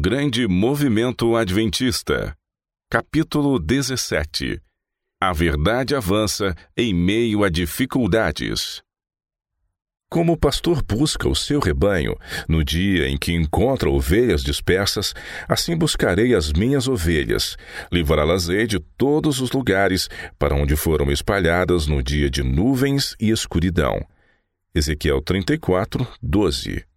grande movimento adventista. Capítulo 17 A verdade avança em meio a dificuldades. Como o pastor busca o seu rebanho, no dia em que encontra ovelhas dispersas, assim buscarei as minhas ovelhas, livrá-las-ei de todos os lugares para onde foram espalhadas no dia de nuvens e escuridão. Ezequiel 34, 12.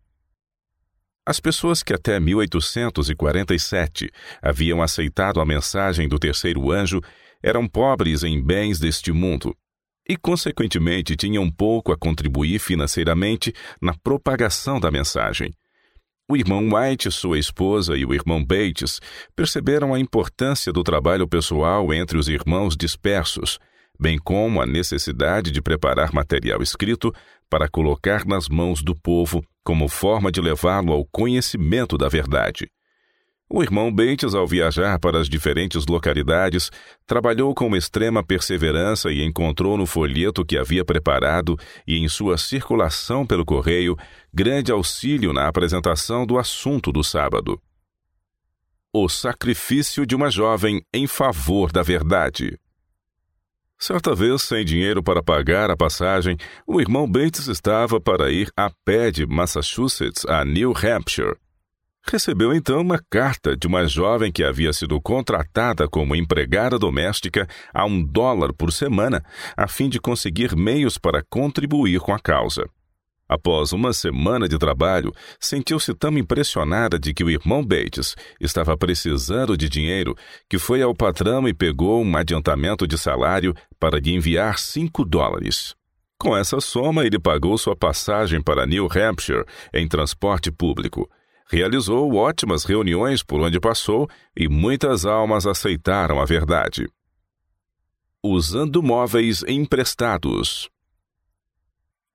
As pessoas que até 1847 haviam aceitado a mensagem do terceiro anjo eram pobres em bens deste mundo e, consequentemente, tinham pouco a contribuir financeiramente na propagação da mensagem. O irmão White, sua esposa e o irmão Bates perceberam a importância do trabalho pessoal entre os irmãos dispersos, bem como a necessidade de preparar material escrito para colocar nas mãos do povo como forma de levá-lo ao conhecimento da verdade. O irmão Bates, ao viajar para as diferentes localidades, trabalhou com extrema perseverança e encontrou no folheto que havia preparado e em sua circulação pelo correio grande auxílio na apresentação do assunto do sábado. O sacrifício de uma jovem em favor da verdade. Certa vez, sem dinheiro para pagar a passagem, o irmão Bates estava para ir a pé de Massachusetts a New Hampshire recebeu então uma carta de uma jovem que havia sido contratada como empregada doméstica a um dólar por semana, a fim de conseguir meios para contribuir com a causa. Após uma semana de trabalho, sentiu-se tão impressionada de que o irmão Bates estava precisando de dinheiro que foi ao patrão e pegou um adiantamento de salário para lhe enviar cinco dólares. Com essa soma, ele pagou sua passagem para New Hampshire em transporte público realizou ótimas reuniões por onde passou e muitas almas aceitaram a verdade. Usando móveis emprestados.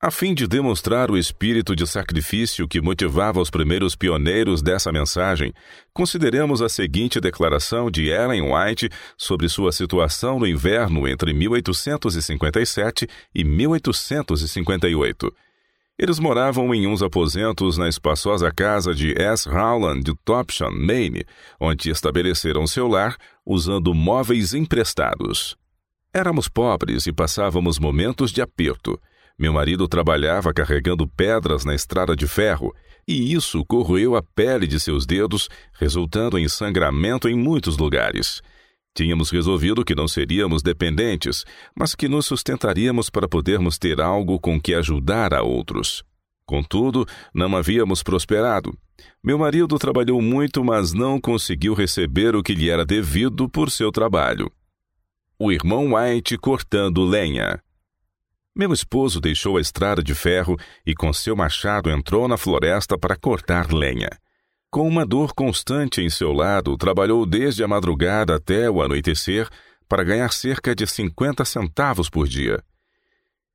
A fim de demonstrar o espírito de sacrifício que motivava os primeiros pioneiros dessa mensagem, consideremos a seguinte declaração de Ellen White sobre sua situação no inverno entre 1857 e 1858 eles moravam em uns aposentos na espaçosa casa de S. Howland de Topsham, Maine, onde estabeleceram seu lar usando móveis emprestados. Éramos pobres e passávamos momentos de aperto. Meu marido trabalhava carregando pedras na estrada de ferro, e isso corroeu a pele de seus dedos, resultando em sangramento em muitos lugares. Tínhamos resolvido que não seríamos dependentes, mas que nos sustentaríamos para podermos ter algo com que ajudar a outros. Contudo, não havíamos prosperado. Meu marido trabalhou muito, mas não conseguiu receber o que lhe era devido por seu trabalho. O irmão White cortando lenha. Meu esposo deixou a estrada de ferro e, com seu machado, entrou na floresta para cortar lenha. Com uma dor constante em seu lado, trabalhou desde a madrugada até o anoitecer para ganhar cerca de 50 centavos por dia.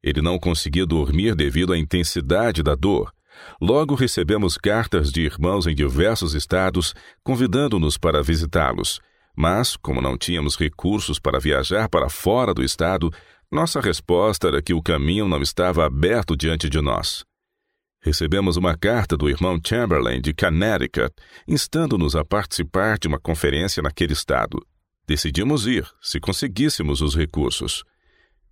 Ele não conseguia dormir devido à intensidade da dor. Logo recebemos cartas de irmãos em diversos estados convidando-nos para visitá-los. Mas, como não tínhamos recursos para viajar para fora do estado, nossa resposta era que o caminho não estava aberto diante de nós. Recebemos uma carta do irmão Chamberlain de Connecticut, instando-nos a participar de uma conferência naquele estado. Decidimos ir, se conseguíssemos os recursos.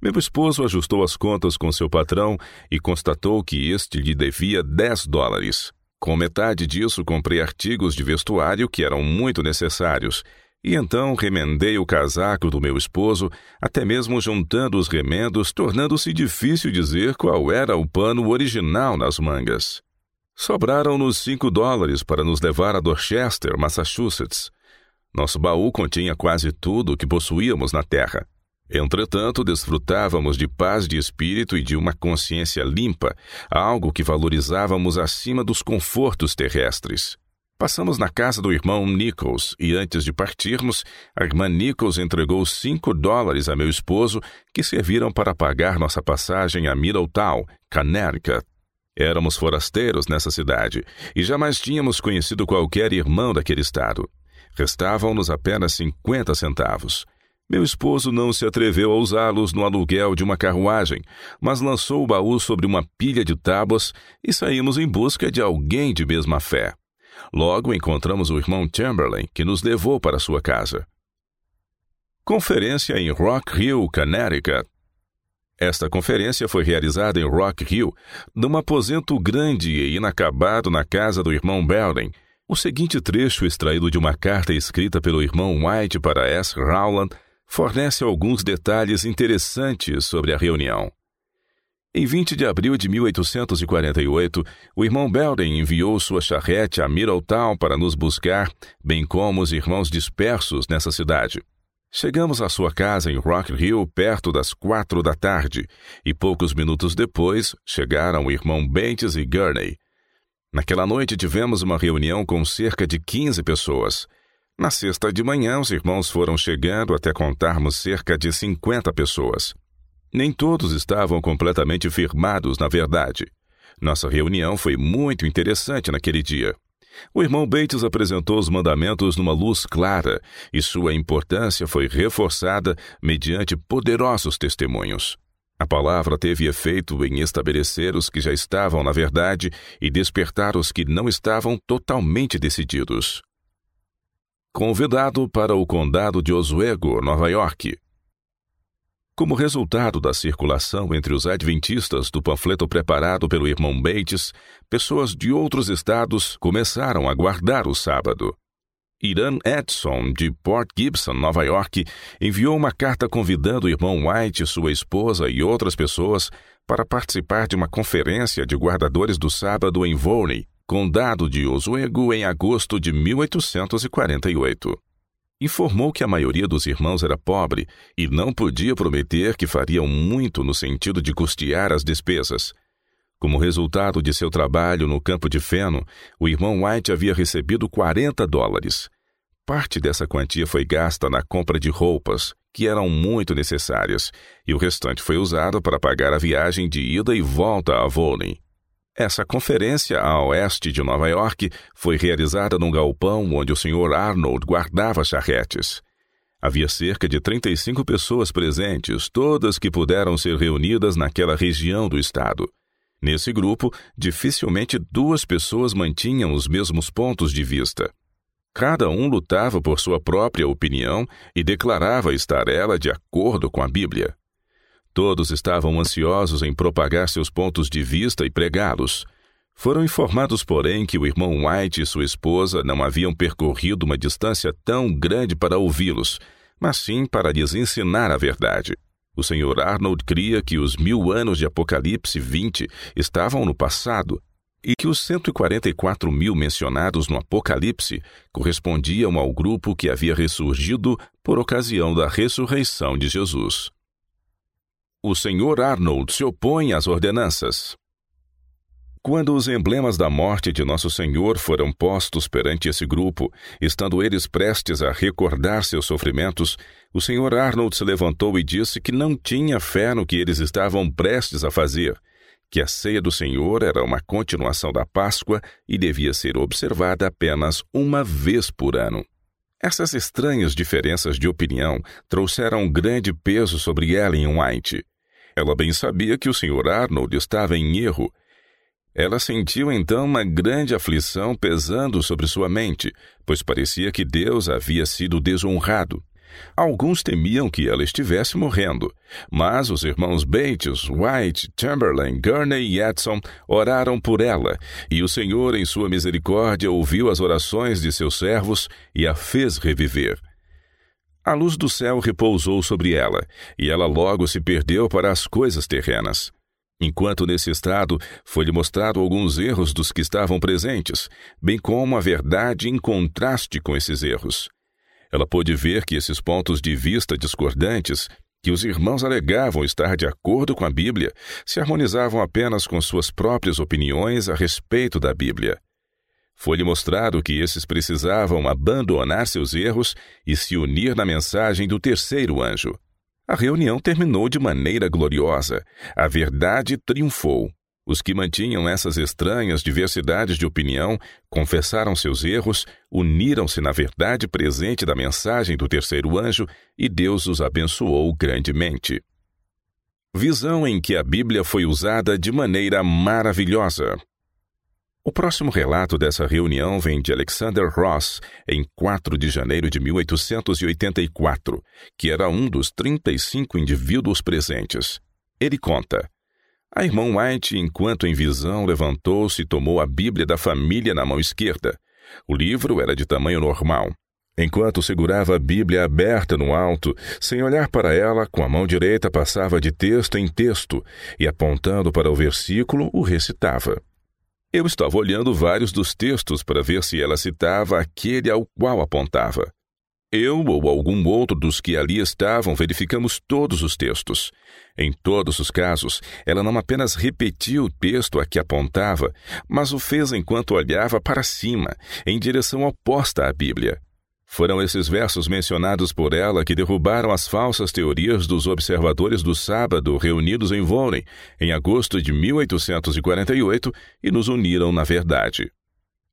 Meu esposo ajustou as contas com seu patrão e constatou que este lhe devia 10 dólares. Com metade disso, comprei artigos de vestuário que eram muito necessários e então remendei o casaco do meu esposo, até mesmo juntando os remendos, tornando-se difícil dizer qual era o pano original nas mangas. Sobraram-nos cinco dólares para nos levar a Dorchester, Massachusetts. Nosso baú continha quase tudo o que possuíamos na terra. Entretanto, desfrutávamos de paz de espírito e de uma consciência limpa, algo que valorizávamos acima dos confortos terrestres. Passamos na casa do irmão Nichols e antes de partirmos, a irmã Nichols entregou cinco dólares a meu esposo que serviram para pagar nossa passagem a Middletown, Connecticut. Éramos forasteiros nessa cidade e jamais tínhamos conhecido qualquer irmão daquele estado. Restavam-nos apenas cinquenta centavos. Meu esposo não se atreveu a usá-los no aluguel de uma carruagem, mas lançou o baú sobre uma pilha de tábuas e saímos em busca de alguém de mesma fé. Logo encontramos o irmão Chamberlain, que nos levou para sua casa. Conferência em Rock Hill, Connecticut. Esta conferência foi realizada em Rock Hill, num aposento grande e inacabado na casa do irmão Belden. O seguinte trecho, extraído de uma carta escrita pelo irmão White para S. Rowland, fornece alguns detalhes interessantes sobre a reunião. Em 20 de abril de 1848, o irmão Belden enviou sua charrete a Middletown para nos buscar, bem como os irmãos dispersos nessa cidade. Chegamos à sua casa em Rock Hill perto das quatro da tarde, e poucos minutos depois chegaram o irmão Bates e Gurney. Naquela noite tivemos uma reunião com cerca de 15 pessoas. Na sexta de manhã, os irmãos foram chegando até contarmos cerca de 50 pessoas. Nem todos estavam completamente firmados na verdade. Nossa reunião foi muito interessante naquele dia. O irmão Bates apresentou os mandamentos numa luz clara e sua importância foi reforçada mediante poderosos testemunhos. A palavra teve efeito em estabelecer os que já estavam na verdade e despertar os que não estavam totalmente decididos. Convidado para o condado de Oswego, Nova York, como resultado da circulação entre os adventistas do panfleto preparado pelo irmão Bates, pessoas de outros estados começaram a guardar o sábado. Irã Edson, de Port Gibson, Nova York, enviou uma carta convidando o irmão White, sua esposa e outras pessoas para participar de uma conferência de guardadores do sábado em Volney, condado de Oswego, em agosto de 1848 informou que a maioria dos irmãos era pobre e não podia prometer que fariam muito no sentido de custear as despesas. Como resultado de seu trabalho no campo de feno, o irmão White havia recebido 40 dólares. Parte dessa quantia foi gasta na compra de roupas, que eram muito necessárias, e o restante foi usado para pagar a viagem de ida e volta a Volney. Essa conferência a oeste de Nova York foi realizada num galpão onde o Sr. Arnold guardava charretes. Havia cerca de 35 pessoas presentes, todas que puderam ser reunidas naquela região do estado. Nesse grupo, dificilmente duas pessoas mantinham os mesmos pontos de vista. Cada um lutava por sua própria opinião e declarava estar ela de acordo com a Bíblia. Todos estavam ansiosos em propagar seus pontos de vista e pregá-los. Foram informados, porém, que o irmão White e sua esposa não haviam percorrido uma distância tão grande para ouvi-los, mas sim para lhes ensinar a verdade. O Sr. Arnold cria que os mil anos de Apocalipse 20 estavam no passado e que os 144 mil mencionados no Apocalipse correspondiam ao grupo que havia ressurgido por ocasião da ressurreição de Jesus. O Sr. Arnold se opõe às ordenanças. Quando os emblemas da morte de Nosso Senhor foram postos perante esse grupo, estando eles prestes a recordar seus sofrimentos, o Sr. Arnold se levantou e disse que não tinha fé no que eles estavam prestes a fazer, que a ceia do Senhor era uma continuação da Páscoa e devia ser observada apenas uma vez por ano. Essas estranhas diferenças de opinião trouxeram grande peso sobre Ellen White. Ela bem sabia que o Sr. Arnold estava em erro. Ela sentiu então uma grande aflição pesando sobre sua mente, pois parecia que Deus havia sido desonrado. Alguns temiam que ela estivesse morrendo, mas os irmãos Bates, White, Chamberlain, Gurney e Edson oraram por ela, e o Senhor, em sua misericórdia, ouviu as orações de seus servos e a fez reviver. A luz do céu repousou sobre ela, e ela logo se perdeu para as coisas terrenas. Enquanto nesse estado, foi-lhe mostrado alguns erros dos que estavam presentes, bem como a verdade em contraste com esses erros. Ela pôde ver que esses pontos de vista discordantes, que os irmãos alegavam estar de acordo com a Bíblia, se harmonizavam apenas com suas próprias opiniões a respeito da Bíblia. Foi-lhe mostrado que esses precisavam abandonar seus erros e se unir na mensagem do terceiro anjo. A reunião terminou de maneira gloriosa. A verdade triunfou. Os que mantinham essas estranhas diversidades de opinião confessaram seus erros, uniram-se na verdade presente da mensagem do terceiro anjo e Deus os abençoou grandemente. Visão em que a Bíblia foi usada de maneira maravilhosa. O próximo relato dessa reunião vem de Alexander Ross, em 4 de janeiro de 1884, que era um dos 35 indivíduos presentes. Ele conta: A irmã White, enquanto em visão, levantou-se e tomou a Bíblia da família na mão esquerda. O livro era de tamanho normal. Enquanto segurava a Bíblia aberta no alto, sem olhar para ela, com a mão direita passava de texto em texto e, apontando para o versículo, o recitava. Eu estava olhando vários dos textos para ver se ela citava aquele ao qual apontava. Eu ou algum outro dos que ali estavam verificamos todos os textos. Em todos os casos, ela não apenas repetiu o texto a que apontava, mas o fez enquanto olhava para cima, em direção oposta à Bíblia. Foram esses versos mencionados por ela que derrubaram as falsas teorias dos observadores do sábado reunidos em Volley em agosto de 1848 e nos uniram na verdade.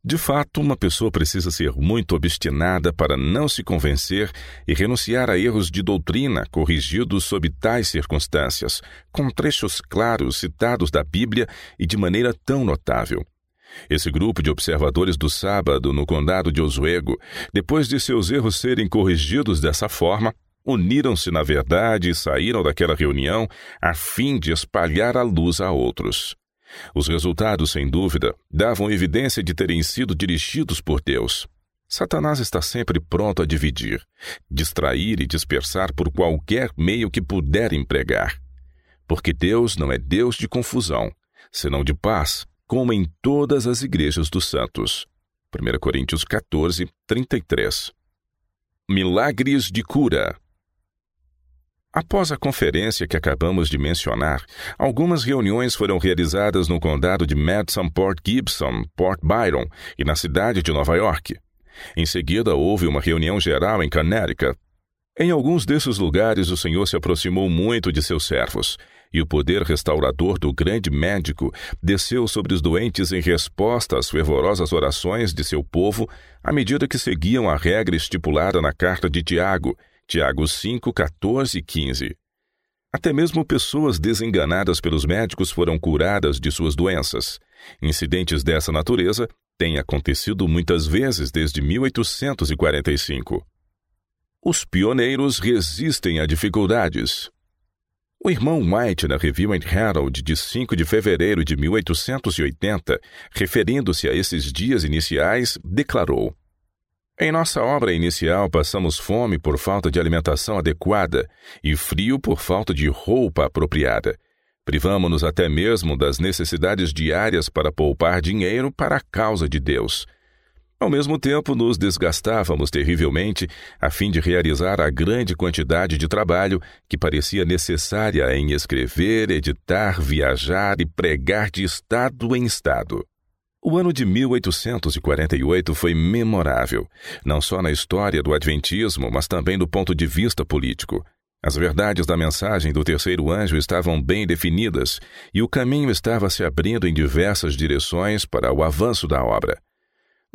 De fato, uma pessoa precisa ser muito obstinada para não se convencer e renunciar a erros de doutrina corrigidos sob tais circunstâncias, com trechos claros citados da Bíblia e de maneira tão notável. Esse grupo de observadores do sábado no condado de Oswego, depois de seus erros serem corrigidos dessa forma, uniram-se na verdade e saíram daquela reunião a fim de espalhar a luz a outros. Os resultados, sem dúvida, davam evidência de terem sido dirigidos por Deus. Satanás está sempre pronto a dividir, distrair e dispersar por qualquer meio que puder empregar. Porque Deus não é Deus de confusão, senão de paz, como em todas as igrejas dos santos. 1 Coríntios 14, 33. Milagres de cura. Após a conferência que acabamos de mencionar, algumas reuniões foram realizadas no condado de Madison, Port Gibson, Port Byron e na cidade de Nova York. Em seguida, houve uma reunião geral em Connecticut. Em alguns desses lugares, o Senhor se aproximou muito de seus servos, e o poder restaurador do grande médico desceu sobre os doentes em resposta às fervorosas orações de seu povo, à medida que seguiam a regra estipulada na carta de Tiago, Tiago 5, 14 e 15. Até mesmo pessoas desenganadas pelos médicos foram curadas de suas doenças. Incidentes dessa natureza têm acontecido muitas vezes desde 1845. Os pioneiros resistem a dificuldades. O irmão White, na Review and Herald de 5 de fevereiro de 1880, referindo-se a esses dias iniciais, declarou: em nossa obra inicial, passamos fome por falta de alimentação adequada e frio por falta de roupa apropriada. Privamos-nos até mesmo das necessidades diárias para poupar dinheiro para a causa de Deus. Ao mesmo tempo, nos desgastávamos terrivelmente a fim de realizar a grande quantidade de trabalho que parecia necessária em escrever, editar, viajar e pregar de estado em estado. O ano de 1848 foi memorável, não só na história do Adventismo, mas também do ponto de vista político. As verdades da mensagem do terceiro anjo estavam bem definidas e o caminho estava se abrindo em diversas direções para o avanço da obra.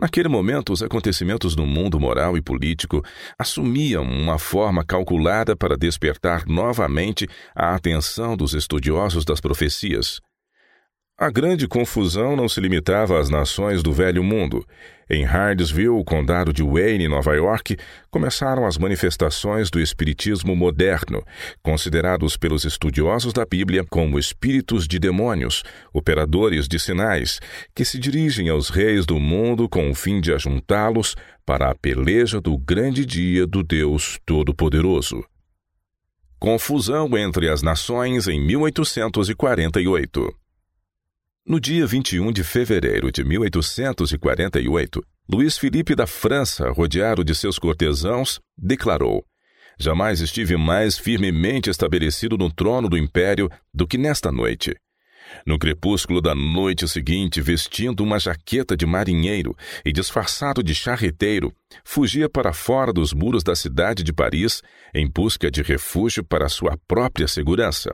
Naquele momento, os acontecimentos no mundo moral e político assumiam uma forma calculada para despertar novamente a atenção dos estudiosos das profecias. A grande confusão não se limitava às nações do Velho Mundo. Em Hardsville, condado de Wayne, Nova York, começaram as manifestações do espiritismo moderno, considerados pelos estudiosos da Bíblia como espíritos de demônios, operadores de sinais, que se dirigem aos reis do mundo com o fim de ajuntá-los para a peleja do grande dia do Deus Todo-Poderoso. Confusão entre as nações em 1848. No dia 21 de fevereiro de 1848, Luís Felipe da França, rodeado de seus cortesãos, declarou: Jamais estive mais firmemente estabelecido no trono do império do que nesta noite. No crepúsculo da noite seguinte, vestindo uma jaqueta de marinheiro e disfarçado de charreteiro, fugia para fora dos muros da cidade de Paris em busca de refúgio para sua própria segurança.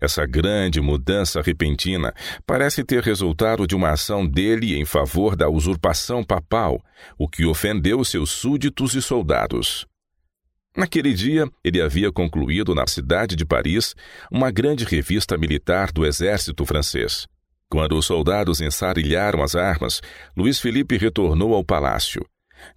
Essa grande mudança repentina parece ter resultado de uma ação dele em favor da usurpação papal, o que ofendeu seus súditos e soldados. Naquele dia, ele havia concluído na cidade de Paris uma grande revista militar do exército francês. Quando os soldados ensarilharam as armas, Luiz Felipe retornou ao palácio.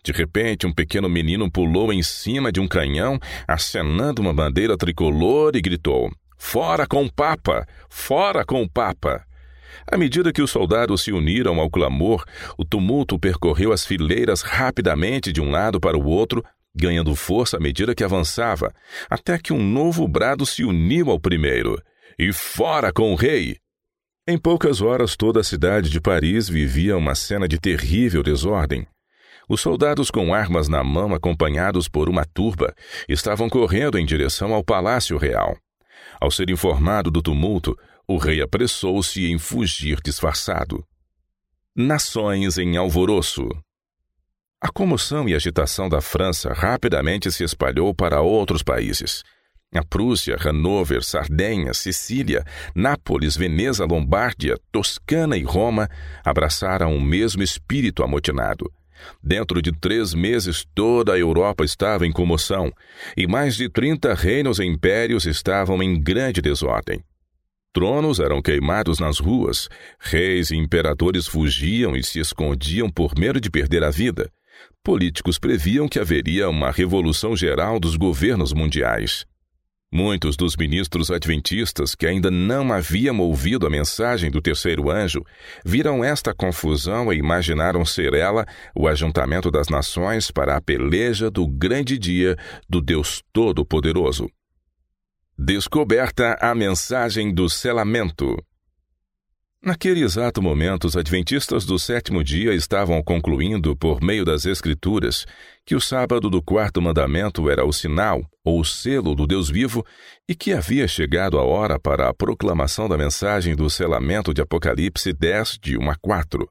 De repente, um pequeno menino pulou em cima de um canhão, acenando uma bandeira tricolor e gritou: Fora com o Papa! Fora com o Papa! À medida que os soldados se uniram ao clamor, o tumulto percorreu as fileiras rapidamente de um lado para o outro, ganhando força à medida que avançava, até que um novo brado se uniu ao primeiro: E fora com o rei! Em poucas horas, toda a cidade de Paris vivia uma cena de terrível desordem. Os soldados com armas na mão, acompanhados por uma turba, estavam correndo em direção ao Palácio Real. Ao ser informado do tumulto, o rei apressou-se em fugir disfarçado. Nações em alvoroço. A comoção e agitação da França rapidamente se espalhou para outros países. A Prússia, Hanover, Sardenha, Sicília, Nápoles, Veneza, Lombardia, Toscana e Roma abraçaram o mesmo espírito amotinado. Dentro de três meses, toda a Europa estava em comoção, e mais de trinta reinos e impérios estavam em grande desordem. Tronos eram queimados nas ruas, reis e imperadores fugiam e se escondiam por medo de perder a vida. Políticos previam que haveria uma revolução geral dos governos mundiais. Muitos dos ministros adventistas que ainda não haviam ouvido a mensagem do terceiro anjo viram esta confusão e imaginaram ser ela o ajuntamento das nações para a peleja do grande dia do Deus Todo-Poderoso. Descoberta a mensagem do selamento. Naquele exato momento, os adventistas do sétimo dia estavam concluindo, por meio das Escrituras, que o sábado do quarto mandamento era o sinal ou o selo do Deus vivo e que havia chegado a hora para a proclamação da mensagem do selamento de Apocalipse 10, de 1 a 4.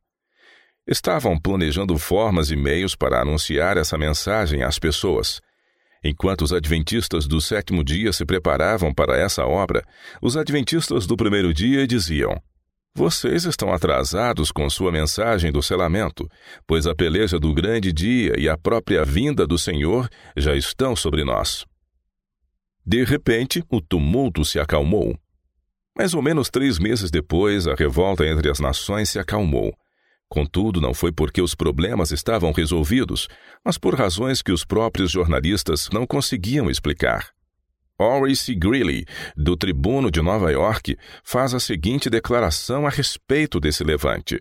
Estavam planejando formas e meios para anunciar essa mensagem às pessoas. Enquanto os adventistas do sétimo dia se preparavam para essa obra, os adventistas do primeiro dia diziam: vocês estão atrasados com sua mensagem do selamento, pois a peleja do grande dia e a própria vinda do Senhor já estão sobre nós. De repente, o tumulto se acalmou. Mais ou menos três meses depois, a revolta entre as nações se acalmou. Contudo, não foi porque os problemas estavam resolvidos, mas por razões que os próprios jornalistas não conseguiam explicar. Horace Greeley, do Tribuno de Nova York, faz a seguinte declaração a respeito desse levante.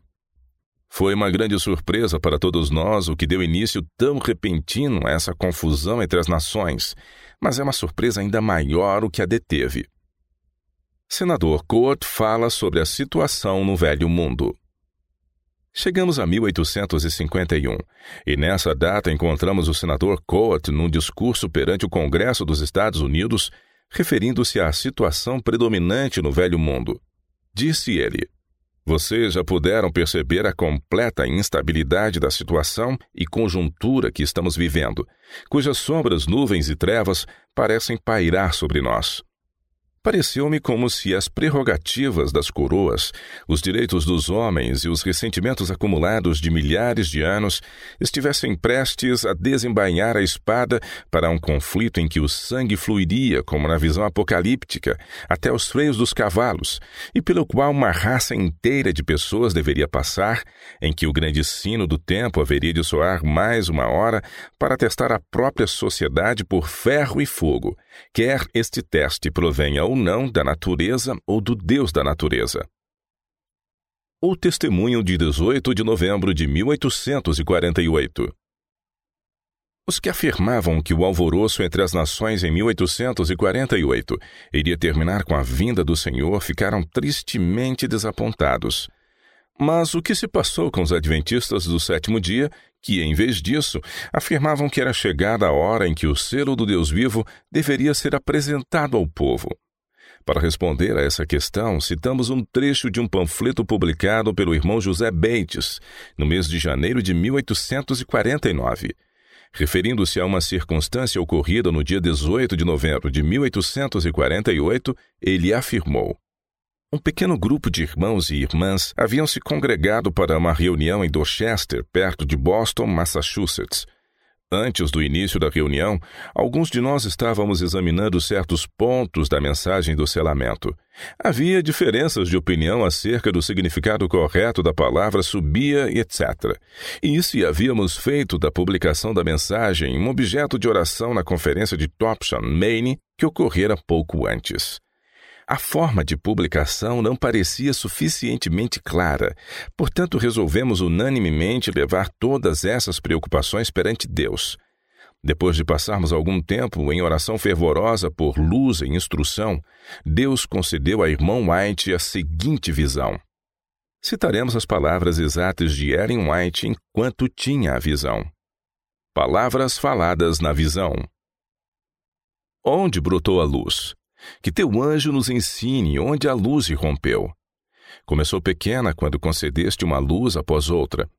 Foi uma grande surpresa para todos nós o que deu início tão repentino a essa confusão entre as nações, mas é uma surpresa ainda maior o que a deteve. Senador Court fala sobre a situação no Velho Mundo. Chegamos a 1851, e nessa data encontramos o senador Coat num discurso perante o Congresso dos Estados Unidos, referindo-se à situação predominante no Velho Mundo. Disse ele: Vocês já puderam perceber a completa instabilidade da situação e conjuntura que estamos vivendo, cujas sombras, nuvens e trevas parecem pairar sobre nós. Pareceu-me como se as prerrogativas das coroas, os direitos dos homens e os ressentimentos acumulados de milhares de anos estivessem prestes a desembainhar a espada para um conflito em que o sangue fluiria, como na visão apocalíptica, até os freios dos cavalos, e pelo qual uma raça inteira de pessoas deveria passar, em que o grande sino do tempo haveria de soar mais uma hora para testar a própria sociedade por ferro e fogo, quer este teste provenha ou não da natureza ou do Deus da natureza. O testemunho de 18 de novembro de 1848. Os que afirmavam que o alvoroço entre as nações em 1848 iria terminar com a vinda do Senhor ficaram tristemente desapontados. Mas o que se passou com os adventistas do sétimo dia, que, em vez disso, afirmavam que era chegada a hora em que o selo do Deus vivo deveria ser apresentado ao povo? Para responder a essa questão, citamos um trecho de um panfleto publicado pelo irmão José Bates, no mês de janeiro de 1849. Referindo-se a uma circunstância ocorrida no dia 18 de novembro de 1848, ele afirmou: um pequeno grupo de irmãos e irmãs haviam se congregado para uma reunião em Dorchester, perto de Boston, Massachusetts. Antes do início da reunião, alguns de nós estávamos examinando certos pontos da mensagem do selamento. Havia diferenças de opinião acerca do significado correto da palavra subia etc. E se havíamos feito da publicação da mensagem um objeto de oração na conferência de Topsham, Maine, que ocorrera pouco antes. A forma de publicação não parecia suficientemente clara, portanto, resolvemos unanimemente levar todas essas preocupações perante Deus. Depois de passarmos algum tempo em oração fervorosa por luz e instrução, Deus concedeu a irmão White a seguinte visão. Citaremos as palavras exatas de Ellen White enquanto tinha a visão. Palavras faladas na visão. Onde brotou a luz? Que teu anjo nos ensine onde a luz irrompeu. Começou pequena quando concedeste uma luz após outra.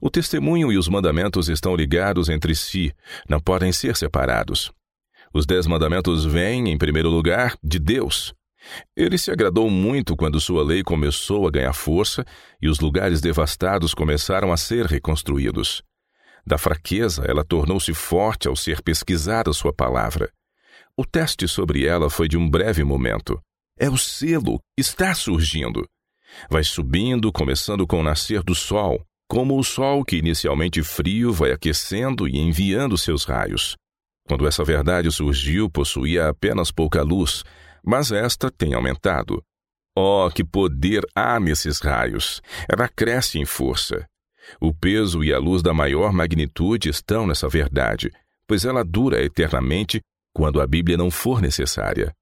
O testemunho e os mandamentos estão ligados entre si, não podem ser separados. Os dez mandamentos vêm, em primeiro lugar, de Deus. Ele se agradou muito quando sua lei começou a ganhar força e os lugares devastados começaram a ser reconstruídos. Da fraqueza, ela tornou-se forte ao ser pesquisada sua palavra. O teste sobre ela foi de um breve momento. É o selo, está surgindo. Vai subindo, começando com o nascer do sol, como o sol que inicialmente frio vai aquecendo e enviando seus raios. Quando essa verdade surgiu, possuía apenas pouca luz, mas esta tem aumentado. Oh, que poder há nesses raios! Ela cresce em força. O peso e a luz da maior magnitude estão nessa verdade, pois ela dura eternamente quando a Bíblia não for necessária.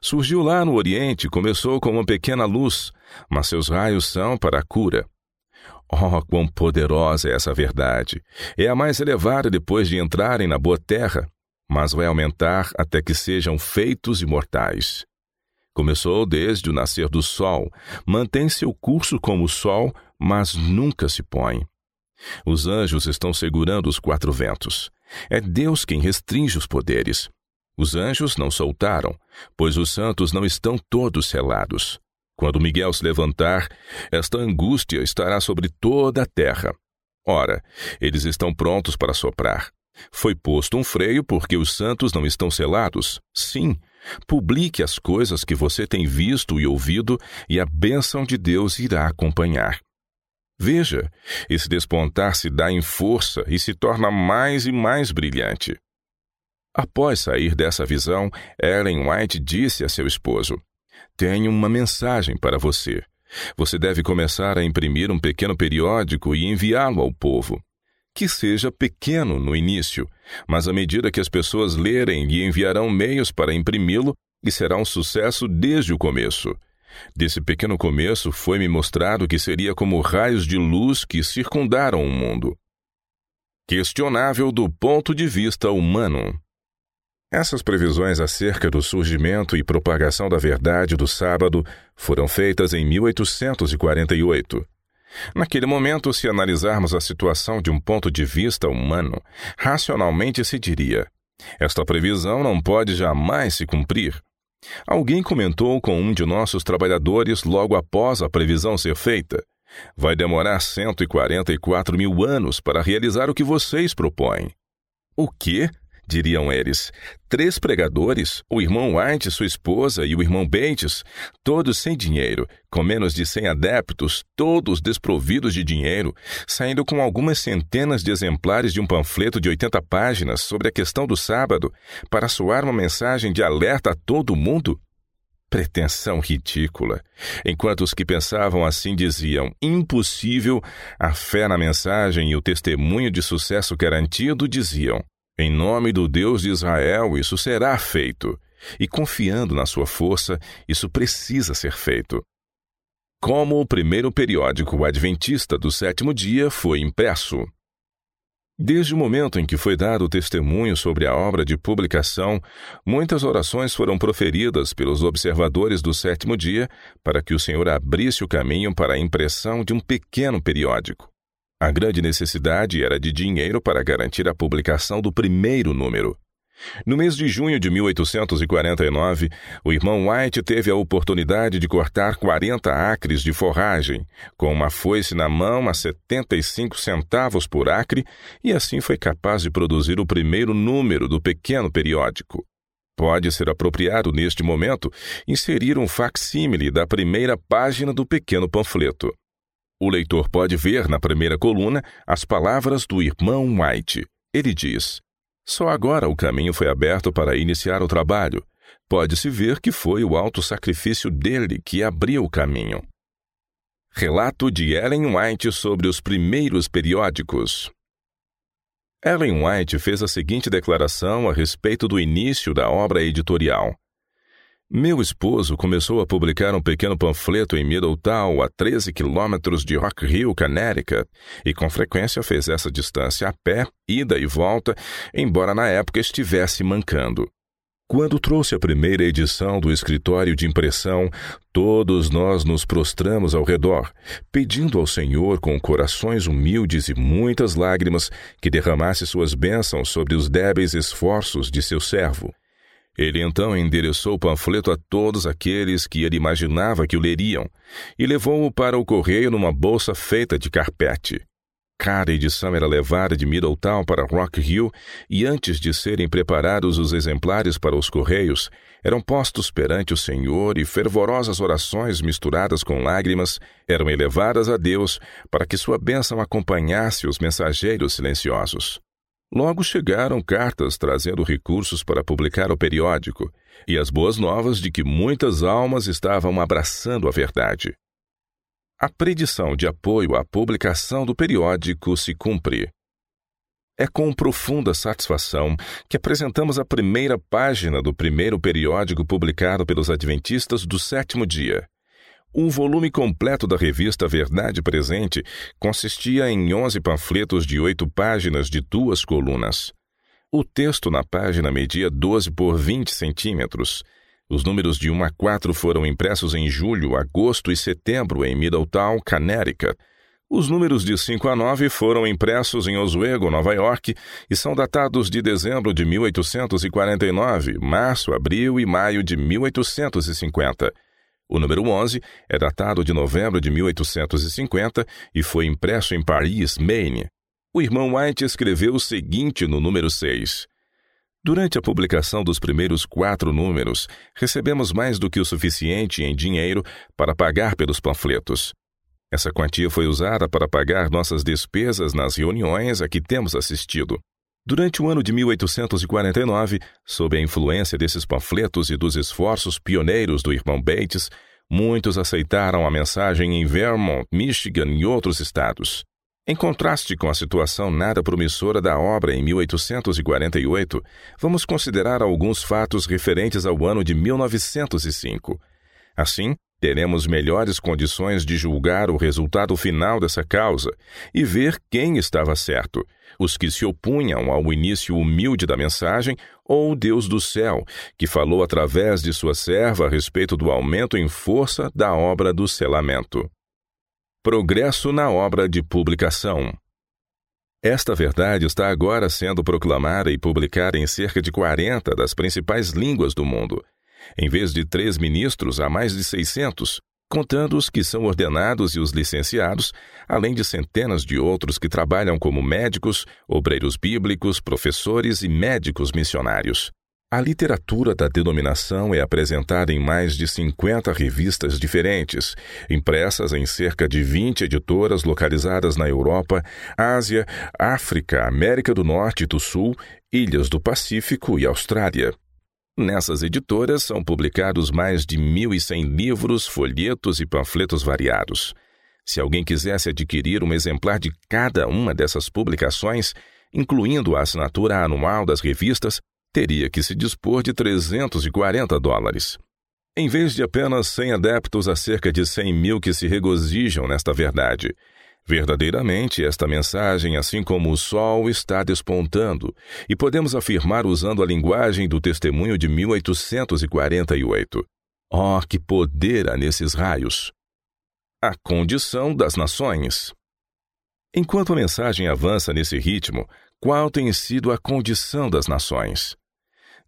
Surgiu lá no Oriente, começou com uma pequena luz, mas seus raios são para a cura. Oh, quão poderosa é essa verdade! É a mais elevada depois de entrarem na boa terra, mas vai aumentar até que sejam feitos imortais. Começou desde o nascer do sol, mantém seu curso como o sol, mas nunca se põe. Os anjos estão segurando os quatro ventos. É Deus quem restringe os poderes. Os anjos não soltaram, pois os santos não estão todos selados. Quando Miguel se levantar, esta angústia estará sobre toda a terra. Ora, eles estão prontos para soprar. Foi posto um freio porque os santos não estão selados? Sim. Publique as coisas que você tem visto e ouvido, e a bênção de Deus irá acompanhar. Veja, esse despontar se dá em força e se torna mais e mais brilhante. Após sair dessa visão, Ellen White disse a seu esposo: Tenho uma mensagem para você. Você deve começar a imprimir um pequeno periódico e enviá-lo ao povo. Que seja pequeno no início, mas à medida que as pessoas lerem, lhe enviarão meios para imprimi-lo e será um sucesso desde o começo. Desse pequeno começo foi-me mostrado que seria como raios de luz que circundaram o mundo. Questionável do ponto de vista humano. Essas previsões acerca do surgimento e propagação da verdade do sábado foram feitas em 1848. Naquele momento, se analisarmos a situação de um ponto de vista humano, racionalmente se diria: esta previsão não pode jamais se cumprir. Alguém comentou com um de nossos trabalhadores logo após a previsão ser feita. Vai demorar 144 mil anos para realizar o que vocês propõem. O quê? Diriam eles. Três pregadores, o irmão White, sua esposa e o irmão Bates, todos sem dinheiro, com menos de cem adeptos, todos desprovidos de dinheiro, saindo com algumas centenas de exemplares de um panfleto de 80 páginas sobre a questão do sábado, para soar uma mensagem de alerta a todo mundo? Pretensão ridícula. Enquanto os que pensavam assim diziam impossível, a fé na mensagem e o testemunho de sucesso garantido diziam em nome do Deus de Israel, isso será feito. E confiando na sua força, isso precisa ser feito. Como o primeiro periódico adventista do sétimo dia foi impresso. Desde o momento em que foi dado o testemunho sobre a obra de publicação, muitas orações foram proferidas pelos observadores do sétimo dia para que o Senhor abrisse o caminho para a impressão de um pequeno periódico. A grande necessidade era de dinheiro para garantir a publicação do primeiro número. No mês de junho de 1849, o irmão White teve a oportunidade de cortar 40 acres de forragem, com uma foice na mão a 75 centavos por acre, e assim foi capaz de produzir o primeiro número do pequeno periódico. Pode ser apropriado neste momento inserir um facsímile da primeira página do pequeno panfleto. O leitor pode ver na primeira coluna as palavras do irmão White. Ele diz: só agora o caminho foi aberto para iniciar o trabalho. Pode-se ver que foi o alto sacrifício dele que abriu o caminho. Relato de Ellen White sobre os primeiros periódicos. Ellen White fez a seguinte declaração a respeito do início da obra editorial. Meu esposo começou a publicar um pequeno panfleto em Middletown, a 13 quilômetros de Rock Hill, Connecticut, e com frequência fez essa distância a pé, ida e volta, embora na época estivesse mancando. Quando trouxe a primeira edição do escritório de impressão, todos nós nos prostramos ao redor, pedindo ao Senhor com corações humildes e muitas lágrimas que derramasse suas bênçãos sobre os débeis esforços de seu servo. Ele então endereçou o panfleto a todos aqueles que ele imaginava que o leriam e levou-o para o correio numa bolsa feita de carpete. Cada edição era levada de Middletown para Rock Hill e antes de serem preparados os exemplares para os correios, eram postos perante o Senhor e fervorosas orações misturadas com lágrimas eram elevadas a Deus para que sua bênção acompanhasse os mensageiros silenciosos. Logo chegaram cartas trazendo recursos para publicar o periódico e as boas novas de que muitas almas estavam abraçando a verdade. A predição de apoio à publicação do periódico se cumpre. É com profunda satisfação que apresentamos a primeira página do primeiro periódico publicado pelos Adventistas do sétimo dia. Um volume completo da revista Verdade Presente consistia em 11 panfletos de oito páginas de duas colunas. O texto na página media 12 por 20 centímetros. Os números de 1 a 4 foram impressos em julho, agosto e setembro em Middletown, Connecticut. Os números de 5 a 9 foram impressos em Oswego, Nova York, e são datados de dezembro de 1849, março, abril e maio de 1850. O número 11 é datado de novembro de 1850 e foi impresso em Paris, Maine. O irmão White escreveu o seguinte no número 6. Durante a publicação dos primeiros quatro números, recebemos mais do que o suficiente em dinheiro para pagar pelos panfletos. Essa quantia foi usada para pagar nossas despesas nas reuniões a que temos assistido. Durante o ano de 1849, sob a influência desses panfletos e dos esforços pioneiros do irmão Bates, muitos aceitaram a mensagem em Vermont, Michigan e outros estados. Em contraste com a situação nada promissora da obra em 1848, vamos considerar alguns fatos referentes ao ano de 1905. Assim, teremos melhores condições de julgar o resultado final dessa causa e ver quem estava certo, os que se opunham ao início humilde da mensagem ou o Deus do céu, que falou através de sua serva a respeito do aumento em força da obra do selamento. Progresso na obra de publicação. Esta verdade está agora sendo proclamada e publicada em cerca de 40 das principais línguas do mundo em vez de três ministros, há mais de 600, contando os que são ordenados e os licenciados, além de centenas de outros que trabalham como médicos, obreiros bíblicos, professores e médicos missionários. A literatura da denominação é apresentada em mais de 50 revistas diferentes, impressas em cerca de 20 editoras localizadas na Europa, Ásia, África, América do Norte e do Sul, Ilhas do Pacífico e Austrália. Nessas editoras são publicados mais de 1.100 livros, folhetos e panfletos variados. Se alguém quisesse adquirir um exemplar de cada uma dessas publicações, incluindo a assinatura anual das revistas, teria que se dispor de 340 dólares. Em vez de apenas 100 adeptos, há cerca de 100 mil que se regozijam nesta verdade. Verdadeiramente, esta mensagem, assim como o sol, está despontando, e podemos afirmar usando a linguagem do testemunho de 1848. Oh, que poder há nesses raios! A condição das nações. Enquanto a mensagem avança nesse ritmo, qual tem sido a condição das nações?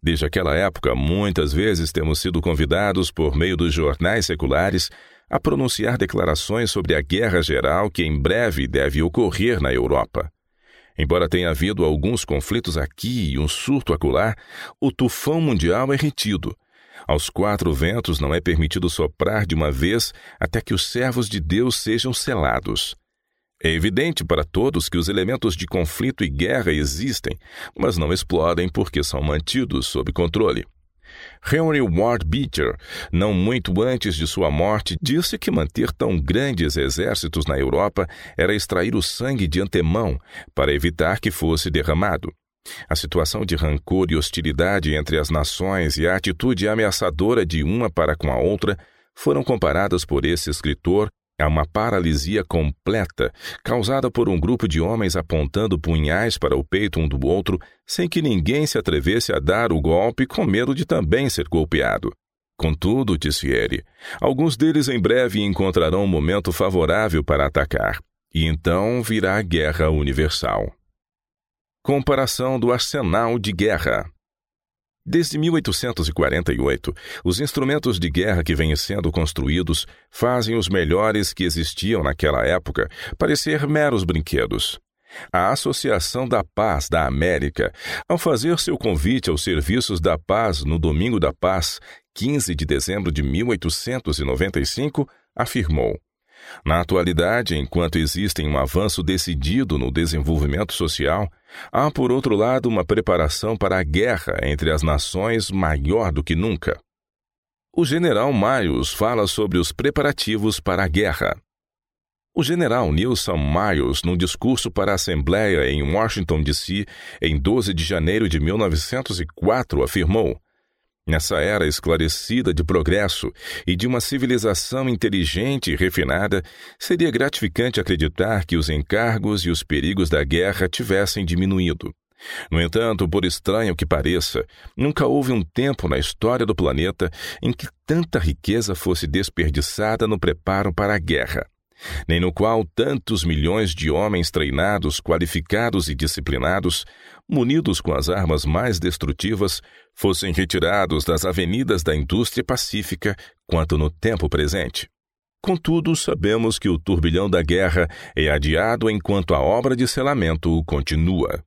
Desde aquela época, muitas vezes temos sido convidados por meio dos jornais seculares a pronunciar declarações sobre a guerra geral que em breve deve ocorrer na Europa. Embora tenha havido alguns conflitos aqui e um surto acolá, o tufão mundial é retido. Aos quatro ventos não é permitido soprar de uma vez até que os servos de Deus sejam selados. É evidente para todos que os elementos de conflito e guerra existem, mas não explodem porque são mantidos sob controle. Henry Ward Beecher, não muito antes de sua morte, disse que manter tão grandes exércitos na Europa era extrair o sangue de antemão para evitar que fosse derramado. A situação de rancor e hostilidade entre as nações e a atitude ameaçadora de uma para com a outra foram comparadas por esse escritor a uma paralisia completa causada por um grupo de homens apontando punhais para o peito um do outro sem que ninguém se atrevesse a dar o golpe com medo de também ser golpeado. Contudo, disse ele, alguns deles em breve encontrarão um momento favorável para atacar, e então virá a guerra universal. Comparação do arsenal de guerra. Desde 1848, os instrumentos de guerra que vêm sendo construídos fazem os melhores que existiam naquela época parecer meros brinquedos. A Associação da Paz da América, ao fazer seu convite aos serviços da paz no Domingo da Paz, 15 de dezembro de 1895, afirmou: na atualidade, enquanto existem um avanço decidido no desenvolvimento social, há, por outro lado, uma preparação para a guerra entre as nações maior do que nunca. O general Miles fala sobre os preparativos para a guerra. O general Nilson Miles, num discurso para a Assembleia em Washington, D.C., em 12 de janeiro de 1904, afirmou: Nessa era esclarecida de progresso e de uma civilização inteligente e refinada, seria gratificante acreditar que os encargos e os perigos da guerra tivessem diminuído. No entanto, por estranho que pareça, nunca houve um tempo na história do planeta em que tanta riqueza fosse desperdiçada no preparo para a guerra nem no qual tantos milhões de homens treinados, qualificados e disciplinados, munidos com as armas mais destrutivas, fossem retirados das avenidas da indústria pacífica quanto no tempo presente. Contudo, sabemos que o turbilhão da guerra é adiado enquanto a obra de selamento continua.